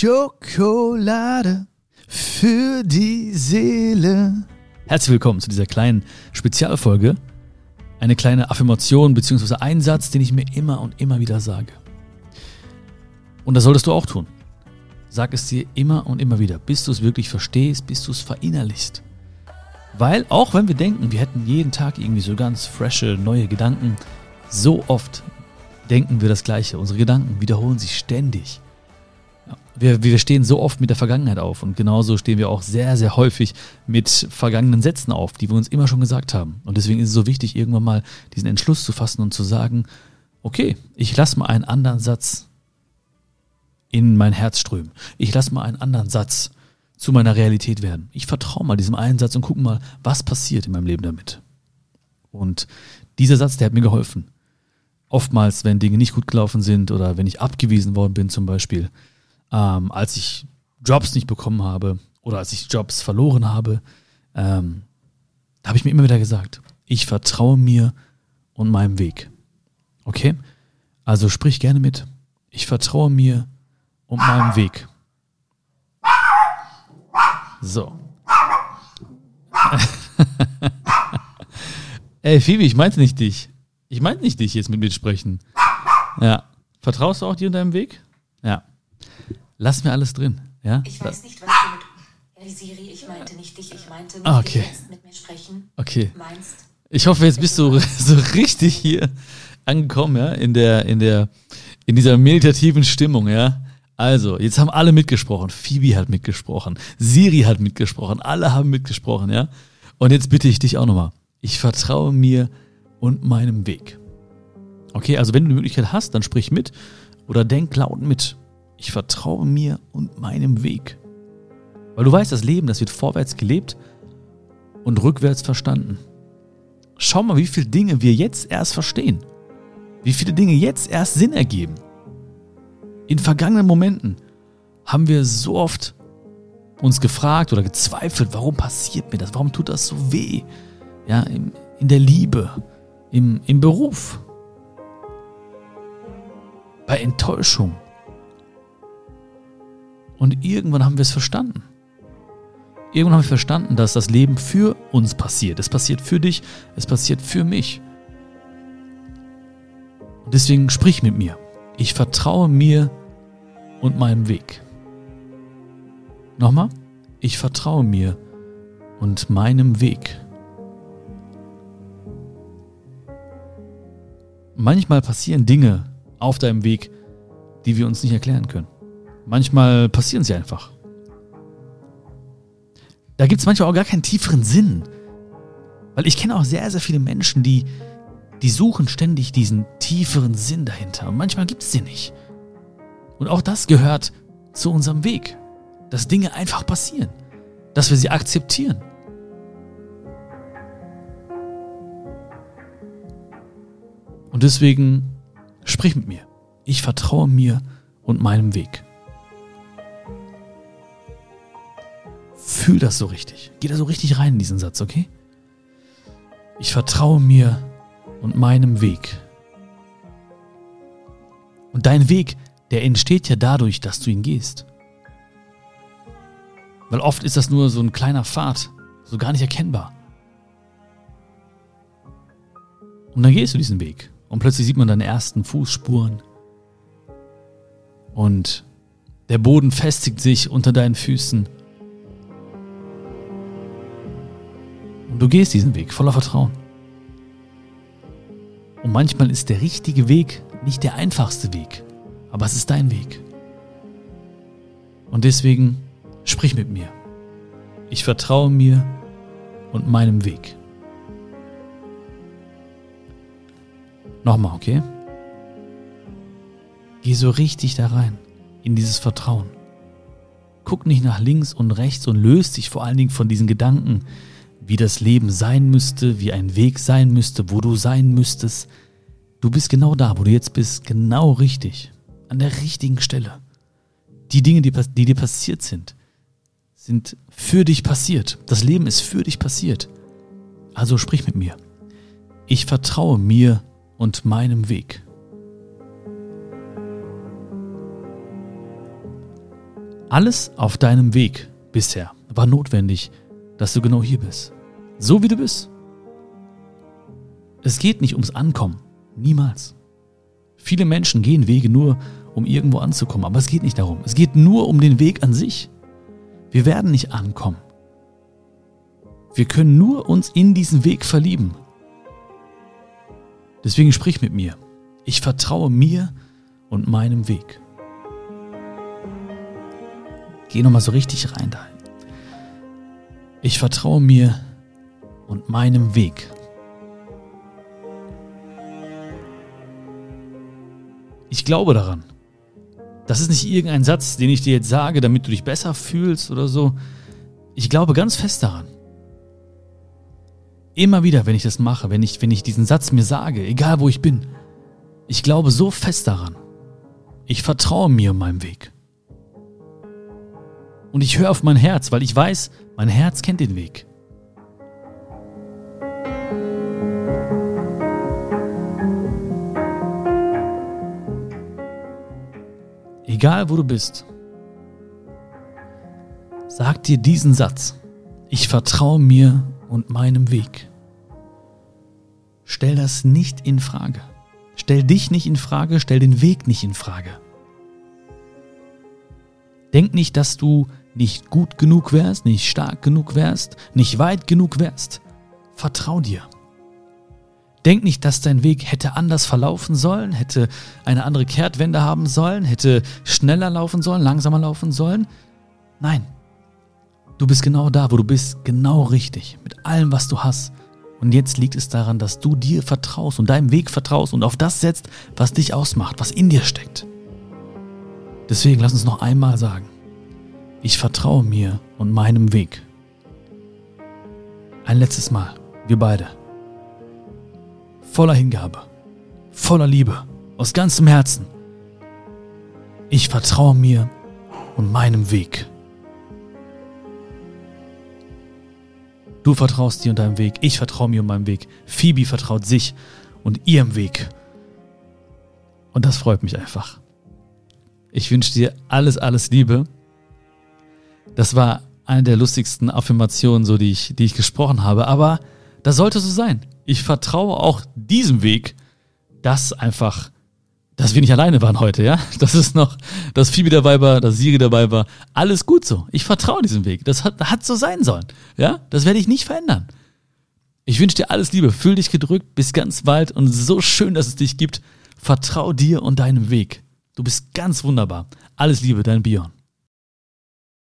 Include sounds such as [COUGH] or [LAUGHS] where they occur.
Schokolade für die Seele. Herzlich willkommen zu dieser kleinen Spezialfolge. Eine kleine Affirmation bzw. Einsatz, den ich mir immer und immer wieder sage. Und das solltest du auch tun. Sag es dir immer und immer wieder, bis du es wirklich verstehst, bis du es verinnerlichst. Weil auch wenn wir denken, wir hätten jeden Tag irgendwie so ganz frische, neue Gedanken, so oft denken wir das Gleiche. Unsere Gedanken wiederholen sich ständig. Wir, wir stehen so oft mit der Vergangenheit auf und genauso stehen wir auch sehr, sehr häufig mit vergangenen Sätzen auf, die wir uns immer schon gesagt haben. Und deswegen ist es so wichtig, irgendwann mal diesen Entschluss zu fassen und zu sagen, okay, ich lasse mal einen anderen Satz in mein Herz strömen. Ich lasse mal einen anderen Satz zu meiner Realität werden. Ich vertraue mal diesem einen Satz und gucke mal, was passiert in meinem Leben damit. Und dieser Satz, der hat mir geholfen oftmals, wenn Dinge nicht gut gelaufen sind oder wenn ich abgewiesen worden bin zum Beispiel, ähm, als ich Jobs nicht bekommen habe oder als ich Jobs verloren habe, ähm, habe ich mir immer wieder gesagt, ich vertraue mir und meinem Weg. Okay? Also sprich gerne mit. Ich vertraue mir und meinem Weg. So. [LAUGHS] Ey, Phoebe, ich meinte nicht dich. Ich meinte nicht dich jetzt mit mir sprechen. Ja. Vertraust du auch dir und deinem Weg? Lass mir alles drin. Ja? Ich weiß nicht, was du mit. Hey Siri, ich meinte nicht dich, ich meinte nicht ah, okay. dich mit mir sprechen. Okay. Meinst. Ich hoffe, jetzt bist du [LAUGHS] so richtig hier angekommen, ja, in der, in der, in dieser meditativen Stimmung, ja. Also, jetzt haben alle mitgesprochen. Phoebe hat mitgesprochen. Siri hat mitgesprochen. Alle haben mitgesprochen, ja. Und jetzt bitte ich dich auch nochmal. Ich vertraue mir und meinem Weg. Okay, also wenn du die Möglichkeit hast, dann sprich mit oder denk laut mit. Ich vertraue mir und meinem Weg. Weil du weißt, das Leben, das wird vorwärts gelebt und rückwärts verstanden. Schau mal, wie viele Dinge wir jetzt erst verstehen. Wie viele Dinge jetzt erst Sinn ergeben. In vergangenen Momenten haben wir so oft uns gefragt oder gezweifelt, warum passiert mir das? Warum tut das so weh? Ja, in, in der Liebe, im, im Beruf, bei Enttäuschung. Und irgendwann haben wir es verstanden. Irgendwann haben wir verstanden, dass das Leben für uns passiert. Es passiert für dich, es passiert für mich. Und deswegen sprich mit mir. Ich vertraue mir und meinem Weg. Nochmal, ich vertraue mir und meinem Weg. manchmal passieren Dinge auf deinem Weg, die wir uns nicht erklären können. Manchmal passieren sie einfach. Da gibt es manchmal auch gar keinen tieferen Sinn. Weil ich kenne auch sehr, sehr viele Menschen, die, die suchen ständig diesen tieferen Sinn dahinter. Und manchmal gibt es den nicht. Und auch das gehört zu unserem Weg. Dass Dinge einfach passieren. Dass wir sie akzeptieren. Und deswegen sprich mit mir. Ich vertraue mir und meinem Weg. Fühl das so richtig. Geh da so richtig rein in diesen Satz, okay? Ich vertraue mir und meinem Weg. Und dein Weg, der entsteht ja dadurch, dass du ihn gehst. Weil oft ist das nur so ein kleiner Pfad, so gar nicht erkennbar. Und dann gehst du diesen Weg. Und plötzlich sieht man deine ersten Fußspuren. Und der Boden festigt sich unter deinen Füßen. Und du gehst diesen Weg voller Vertrauen. Und manchmal ist der richtige Weg nicht der einfachste Weg, aber es ist dein Weg. Und deswegen sprich mit mir. Ich vertraue mir und meinem Weg. Nochmal, okay? Geh so richtig da rein, in dieses Vertrauen. Guck nicht nach links und rechts und löst dich vor allen Dingen von diesen Gedanken, wie das Leben sein müsste, wie ein Weg sein müsste, wo du sein müsstest. Du bist genau da, wo du jetzt bist, genau richtig, an der richtigen Stelle. Die Dinge, die, die dir passiert sind, sind für dich passiert. Das Leben ist für dich passiert. Also sprich mit mir. Ich vertraue mir und meinem Weg. Alles auf deinem Weg bisher war notwendig, dass du genau hier bist. So wie du bist. Es geht nicht ums Ankommen. Niemals. Viele Menschen gehen Wege nur, um irgendwo anzukommen. Aber es geht nicht darum. Es geht nur um den Weg an sich. Wir werden nicht ankommen. Wir können nur uns in diesen Weg verlieben. Deswegen sprich mit mir. Ich vertraue mir und meinem Weg. Geh nochmal so richtig rein da. Ich vertraue mir und meinem Weg. Ich glaube daran. Das ist nicht irgendein Satz, den ich dir jetzt sage, damit du dich besser fühlst oder so. Ich glaube ganz fest daran. Immer wieder, wenn ich das mache, wenn ich, wenn ich diesen Satz mir sage, egal wo ich bin, ich glaube so fest daran. Ich vertraue mir und meinem Weg. Und ich höre auf mein Herz, weil ich weiß, mein Herz kennt den Weg. Egal wo du bist, sag dir diesen Satz. Ich vertraue mir und meinem Weg. Stell das nicht in Frage. Stell dich nicht in Frage, stell den Weg nicht in Frage. Denk nicht, dass du nicht gut genug wärst, nicht stark genug wärst, nicht weit genug wärst. Vertrau dir. Denk nicht, dass dein Weg hätte anders verlaufen sollen, hätte eine andere Kehrtwende haben sollen, hätte schneller laufen sollen, langsamer laufen sollen. Nein, du bist genau da, wo du bist, genau richtig, mit allem, was du hast. Und jetzt liegt es daran, dass du dir vertraust und deinem Weg vertraust und auf das setzt, was dich ausmacht, was in dir steckt. Deswegen lass uns noch einmal sagen, ich vertraue mir und meinem Weg. Ein letztes Mal, wir beide voller Hingabe, voller Liebe, aus ganzem Herzen. Ich vertraue mir und meinem Weg. Du vertraust dir und deinem Weg, ich vertraue mir und meinem Weg. Phoebe vertraut sich und ihrem Weg. Und das freut mich einfach. Ich wünsche dir alles, alles Liebe. Das war eine der lustigsten Affirmationen, so die ich, die ich gesprochen habe. Aber das sollte so sein ich vertraue auch diesem Weg, dass einfach, dass wir nicht alleine waren heute, ja. [LAUGHS] Das ist noch, dass Phoebe dabei war, dass Siri dabei war. Alles gut so. Ich vertraue diesem Weg. Das hat, hat so sein sollen. Ja. Das werde ich nicht verändern. Ich wünsche dir alles Liebe. Fühl dich gedrückt. Bis ganz bald. Und so schön, dass es dich gibt. Vertrau dir und deinem Weg. Du bist ganz wunderbar. Alles Liebe, dein Bion.